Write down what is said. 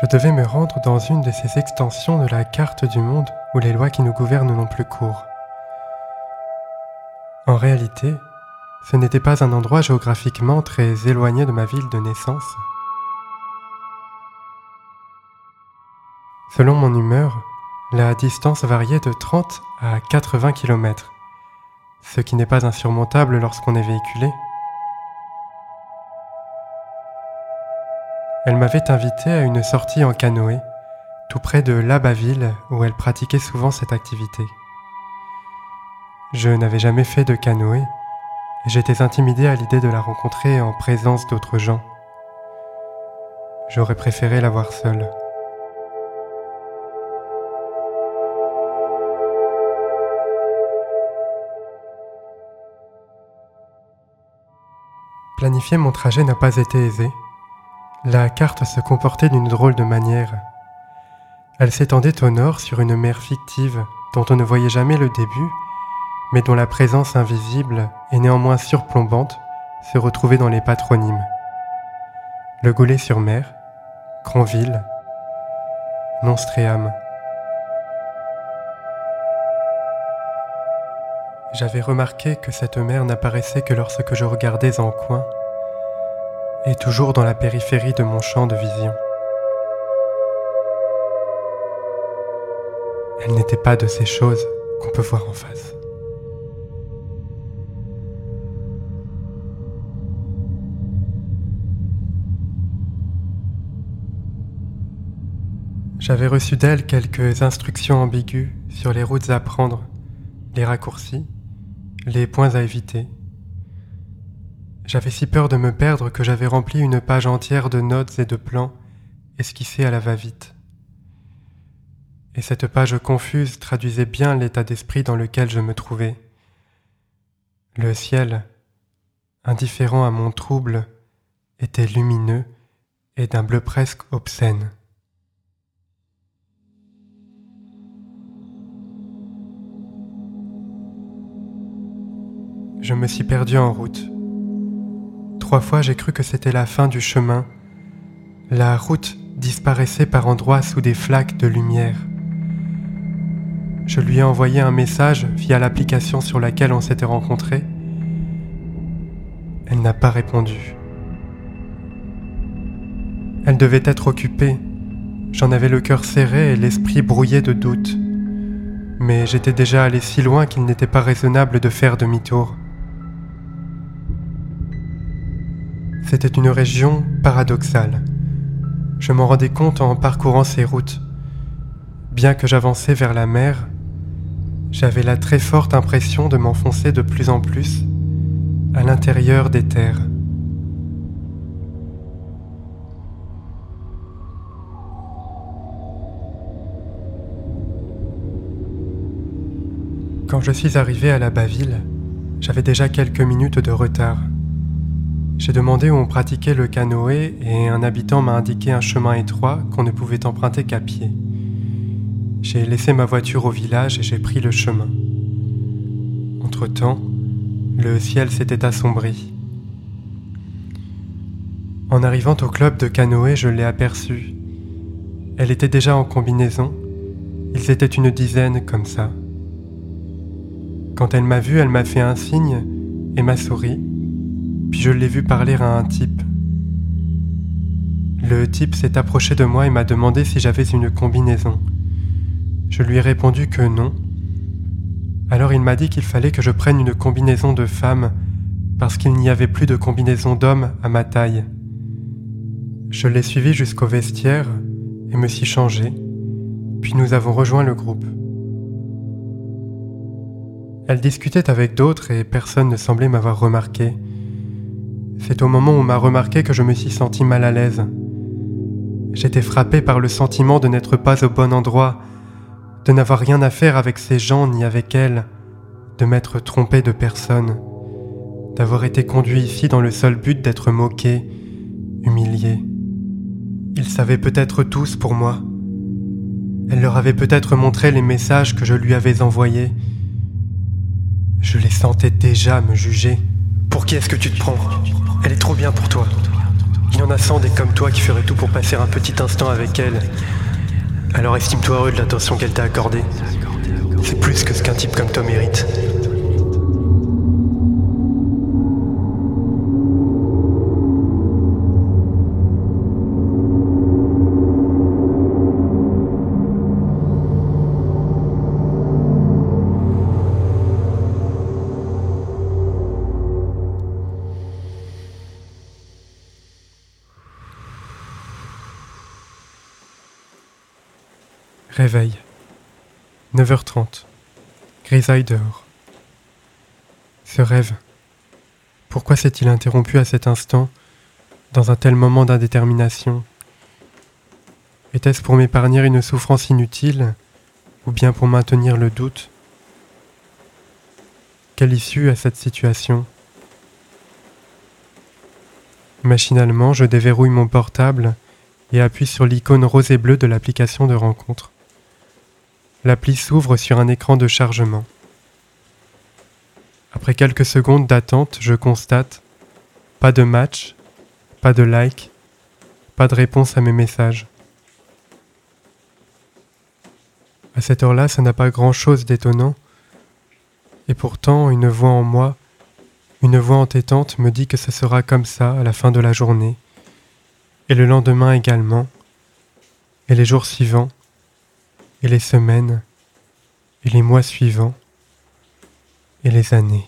Je devais me rendre dans une de ces extensions de la carte du monde où les lois qui nous gouvernent n'ont plus cours. En réalité, ce n'était pas un endroit géographiquement très éloigné de ma ville de naissance. Selon mon humeur, la distance variait de 30 à 80 km, ce qui n'est pas insurmontable lorsqu'on est véhiculé. Elle m'avait invité à une sortie en canoë, tout près de Labaville, où elle pratiquait souvent cette activité. Je n'avais jamais fait de canoë, et j'étais intimidé à l'idée de la rencontrer en présence d'autres gens. J'aurais préféré la voir seule. Planifier mon trajet n'a pas été aisé. La carte se comportait d'une drôle de manière. Elle s'étendait au nord sur une mer fictive dont on ne voyait jamais le début, mais dont la présence invisible et néanmoins surplombante se retrouvait dans les patronymes. Le Goulet-sur-Mer, Cronville, Nonstréam. J'avais remarqué que cette mer n'apparaissait que lorsque je regardais en coin et toujours dans la périphérie de mon champ de vision. Elle n'était pas de ces choses qu'on peut voir en face. J'avais reçu d'elle quelques instructions ambiguës sur les routes à prendre, les raccourcis, les points à éviter. J'avais si peur de me perdre que j'avais rempli une page entière de notes et de plans esquissés à la va-vite. Et cette page confuse traduisait bien l'état d'esprit dans lequel je me trouvais. Le ciel, indifférent à mon trouble, était lumineux et d'un bleu presque obscène. Je me suis perdu en route. Trois fois j'ai cru que c'était la fin du chemin. La route disparaissait par endroits sous des flaques de lumière. Je lui ai envoyé un message via l'application sur laquelle on s'était rencontrés. Elle n'a pas répondu. Elle devait être occupée. J'en avais le cœur serré et l'esprit brouillé de doutes. Mais j'étais déjà allé si loin qu'il n'était pas raisonnable de faire demi-tour. C'était une région paradoxale. Je m'en rendais compte en parcourant ces routes. Bien que j'avançais vers la mer, j'avais la très forte impression de m'enfoncer de plus en plus à l'intérieur des terres. Quand je suis arrivé à la Baville, j'avais déjà quelques minutes de retard. J'ai demandé où on pratiquait le canoë et un habitant m'a indiqué un chemin étroit qu'on ne pouvait emprunter qu'à pied. J'ai laissé ma voiture au village et j'ai pris le chemin. Entre-temps, le ciel s'était assombri. En arrivant au club de canoë, je l'ai aperçue. Elle était déjà en combinaison. Ils étaient une dizaine comme ça. Quand elle m'a vu, elle m'a fait un signe et m'a souri je l'ai vu parler à un type. Le type s'est approché de moi et m'a demandé si j'avais une combinaison. Je lui ai répondu que non. Alors il m'a dit qu'il fallait que je prenne une combinaison de femme parce qu'il n'y avait plus de combinaison d'homme à ma taille. Je l'ai suivi jusqu'au vestiaire et me suis changé, puis nous avons rejoint le groupe. Elle discutait avec d'autres et personne ne semblait m'avoir remarqué. C'est au moment où m'a remarqué que je me suis senti mal à l'aise. J'étais frappé par le sentiment de n'être pas au bon endroit, de n'avoir rien à faire avec ces gens ni avec elles, de m'être trompé de personne, d'avoir été conduit ici dans le seul but d'être moqué, humilié. Ils savaient peut-être tous pour moi. Elle leur avait peut-être montré les messages que je lui avais envoyés. Je les sentais déjà me juger. Pour qui est-ce que tu te prends? Elle est trop bien pour toi. Il en a cent des comme toi qui feraient tout pour passer un petit instant avec elle. Alors estime-toi heureux de l'attention qu'elle t'a accordée. C'est plus que ce qu'un type comme toi mérite. Réveil. 9h30. Grisaille dehors. Ce rêve. Pourquoi s'est-il interrompu à cet instant, dans un tel moment d'indétermination? Était-ce pour m'épargner une souffrance inutile, ou bien pour maintenir le doute? Quelle issue à cette situation? Machinalement, je déverrouille mon portable et appuie sur l'icône rose et bleue de l'application de rencontre. L'appli s'ouvre sur un écran de chargement. Après quelques secondes d'attente, je constate pas de match, pas de like, pas de réponse à mes messages. À cette heure-là, ça n'a pas grand-chose d'étonnant, et pourtant une voix en moi, une voix entêtante me dit que ce sera comme ça à la fin de la journée, et le lendemain également, et les jours suivants, et les semaines, et les mois suivants, et les années.